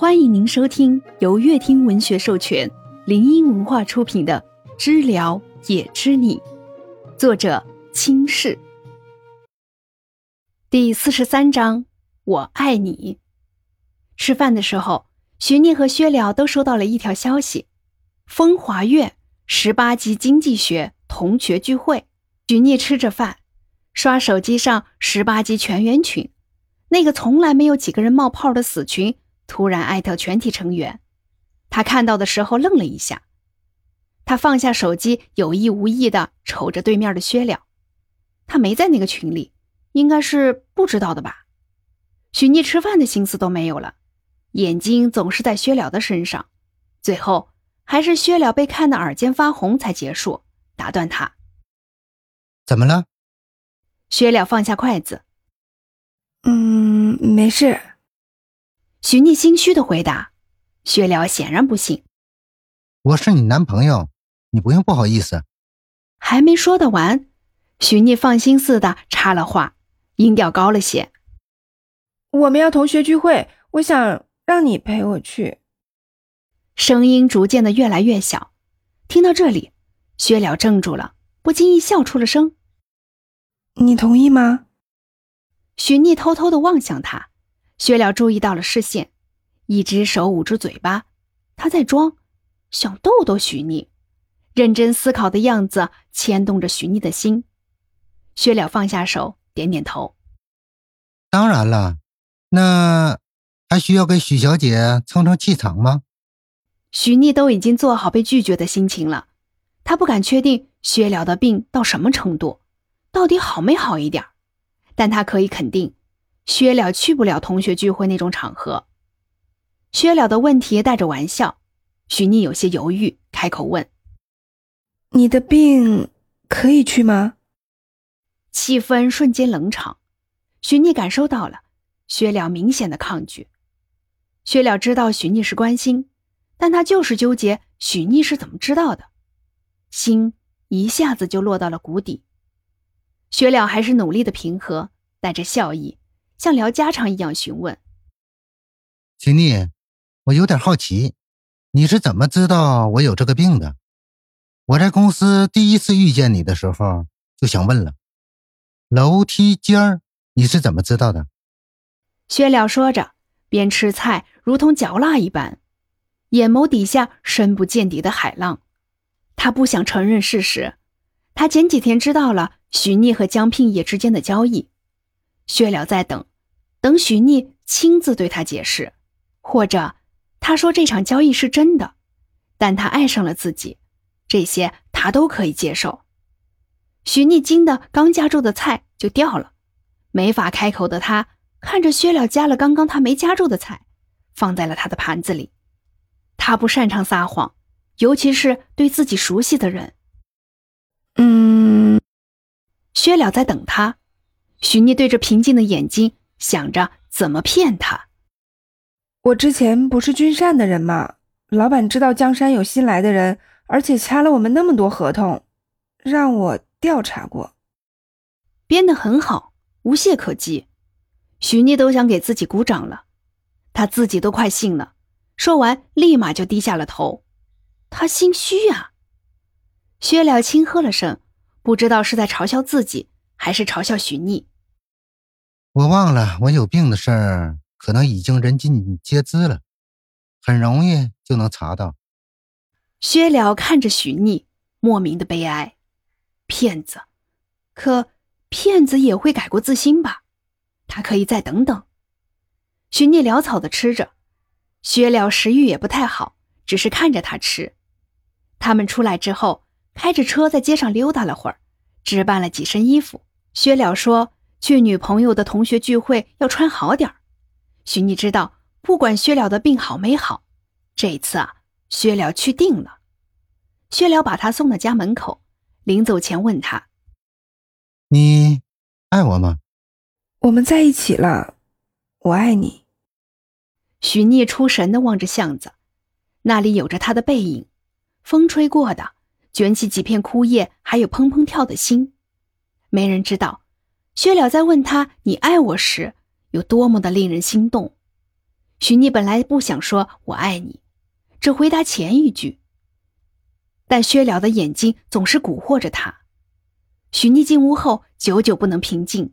欢迎您收听由乐听文学授权、林音文化出品的《知了也知你》，作者清世。第四十三章，我爱你。吃饭的时候，徐念和薛了都收到了一条消息：风华苑十八级经济学同学聚会。徐念吃着饭，刷手机上十八级全员群，那个从来没有几个人冒泡的死群。突然艾特全体成员，他看到的时候愣了一下，他放下手机，有意无意的瞅着对面的薛了。他没在那个群里，应该是不知道的吧？许逆吃饭的心思都没有了，眼睛总是在薛了的身上。最后还是薛了被看得耳尖发红才结束，打断他：“怎么了？”薛了放下筷子：“嗯，没事。”许逆心虚的回答，薛了显然不信。我是你男朋友，你不用不好意思。还没说得完，许逆放心似的插了话，音调高了些。我们要同学聚会，我想让你陪我去。声音逐渐的越来越小。听到这里，薛了怔住了，不经意笑出了声。你同意吗？许逆偷偷的望向他。薛了注意到了视线，一只手捂住嘴巴，他在装，想逗逗许逆，认真思考的样子牵动着许逆的心。薛了放下手，点点头：“当然了，那还需要给许小姐充充气场吗？”许逆都已经做好被拒绝的心情了，他不敢确定薛了的病到什么程度，到底好没好一点，但他可以肯定。薛了去不了同学聚会那种场合。薛了的问题带着玩笑，许逆有些犹豫，开口问：“你的病可以去吗？”气氛瞬间冷场。许逆感受到了薛了明显的抗拒。薛了知道许逆是关心，但他就是纠结许逆是怎么知道的，心一下子就落到了谷底。薛了还是努力的平和，带着笑意。像聊家常一样询问，徐丽，我有点好奇，你是怎么知道我有这个病的？我在公司第一次遇见你的时候就想问了，楼梯间儿你是怎么知道的？薛了说着，边吃菜如同嚼蜡一般，眼眸底下深不见底的海浪。他不想承认事实，他前几天知道了许逆和江聘野之间的交易。薛了在等，等许逆亲自对他解释，或者他说这场交易是真的，但他爱上了自己，这些他都可以接受。许逆惊的刚夹住的菜就掉了，没法开口的他看着薛了夹了刚刚他没夹住的菜，放在了他的盘子里。他不擅长撒谎，尤其是对自己熟悉的人。嗯，薛了在等他。许逆对着平静的眼睛，想着怎么骗他。我之前不是君善的人吗？老板知道江山有新来的人，而且掐了我们那么多合同，让我调查过。编得很好，无懈可击。许逆都想给自己鼓掌了，他自己都快信了。说完，立马就低下了头。他心虚呀。薛了轻喝了声，不知道是在嘲笑自己。还是嘲笑许逆。我忘了，我有病的事儿可能已经人尽皆知了，很容易就能查到。薛了看着许逆，莫名的悲哀。骗子，可骗子也会改过自新吧？他可以再等等。许逆潦草的吃着，薛了食欲也不太好，只是看着他吃。他们出来之后，开着车在街上溜达了会儿，置办了几身衣服。薛了说：“去女朋友的同学聚会要穿好点儿。”许逆知道，不管薛了的病好没好，这一次啊，薛了去定了。薛了把他送到家门口，临走前问他：“你爱我吗？”“我们在一起了，我爱你。”许逆出神的望着巷子，那里有着他的背影，风吹过的，卷起几片枯叶，还有砰砰跳的心。没人知道，薛了在问他“你爱我”时有多么的令人心动。许妮本来不想说“我爱你”，只回答前一句。但薛了的眼睛总是蛊惑着他。许妮进屋后，久久不能平静。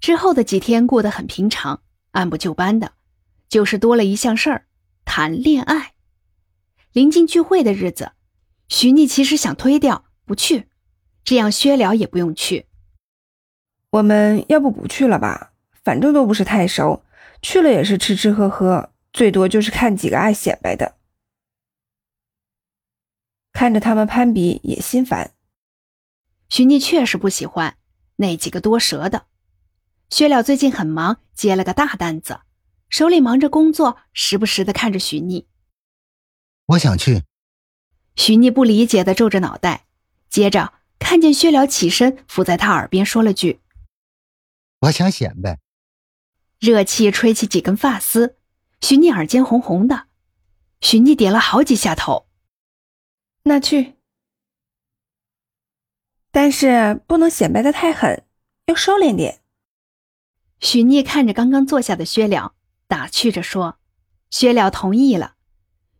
之后的几天过得很平常，按部就班的，就是多了一项事儿——谈恋爱。临近聚会的日子，许妮其实想推掉不去，这样薛了也不用去。我们要不不去了吧？反正都不是太熟，去了也是吃吃喝喝，最多就是看几个爱显摆的。看着他们攀比也心烦。许妮确实不喜欢那几个多舌的。薛了最近很忙，接了个大单子，手里忙着工作，时不时的看着许妮。我想去。许妮不理解的皱着脑袋，接着看见薛了起身，伏在他耳边说了句：“我想显摆。”热气吹起几根发丝，许逆耳尖红红的。许逆点了好几下头。那去，但是不能显摆的太狠，要收敛点。许聂看着刚刚坐下的薛了，打趣着说：“薛了同意了。”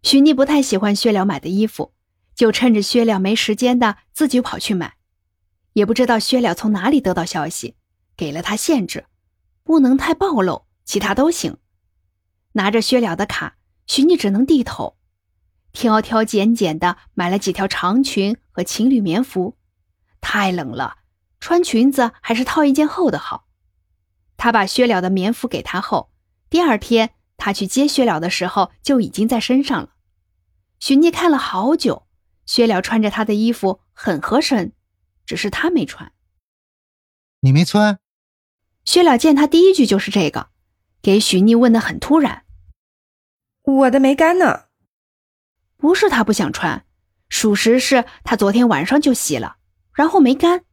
许聂不太喜欢薛了买的衣服，就趁着薛了没时间的，自己跑去买。也不知道薛了从哪里得到消息，给了他限制，不能太暴露，其他都行。拿着薛了的卡，许聂只能低头，挑挑拣拣的买了几条长裙和情侣棉服。太冷了，穿裙子还是套一件厚的好。他把薛了的棉服给他后，第二天他去接薛了的时候就已经在身上了。许妮看了好久，薛了穿着他的衣服很合身，只是他没穿。你没穿？薛了见他第一句就是这个，给许妮问的很突然。我的没干呢。不是他不想穿，属实是他昨天晚上就洗了，然后没干。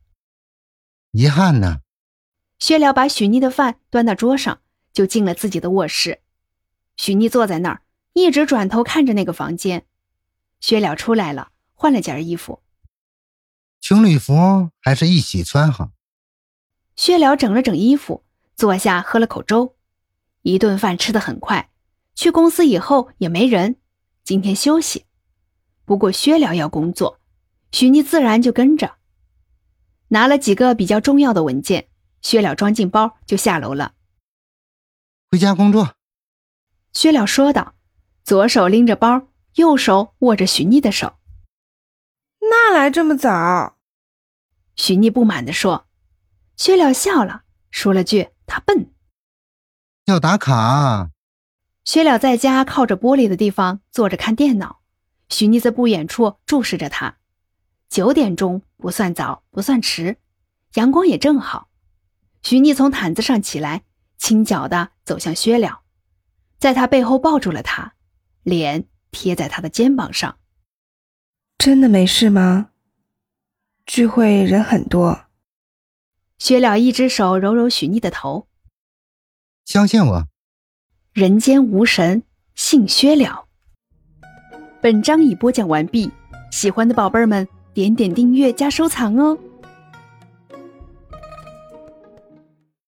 遗憾呢。薛了把许妮的饭端到桌上，就进了自己的卧室。许妮坐在那儿，一直转头看着那个房间。薛了出来了，换了件衣服。情侣服还是一起穿好。薛了整了整衣服，坐下喝了口粥。一顿饭吃得很快。去公司以后也没人，今天休息。不过薛了要工作，许妮自然就跟着，拿了几个比较重要的文件。薛了装进包就下楼了。回家工作。薛了说道，左手拎着包，右手握着许妮的手。哪来这么早？许妮不满地说。薛了笑了，说了句：“他笨。”要打卡。薛了在家靠着玻璃的地方坐着看电脑，许妮在不远处注视着他。九点钟不算早，不算迟，阳光也正好。许妮从毯子上起来，轻脚的走向薛了，在他背后抱住了他，脸贴在他的肩膀上。真的没事吗？聚会人很多。薛了一只手揉揉许妮的头，相信我。人间无神，姓薛了。本章已播讲完毕，喜欢的宝贝们点点订阅加收藏哦。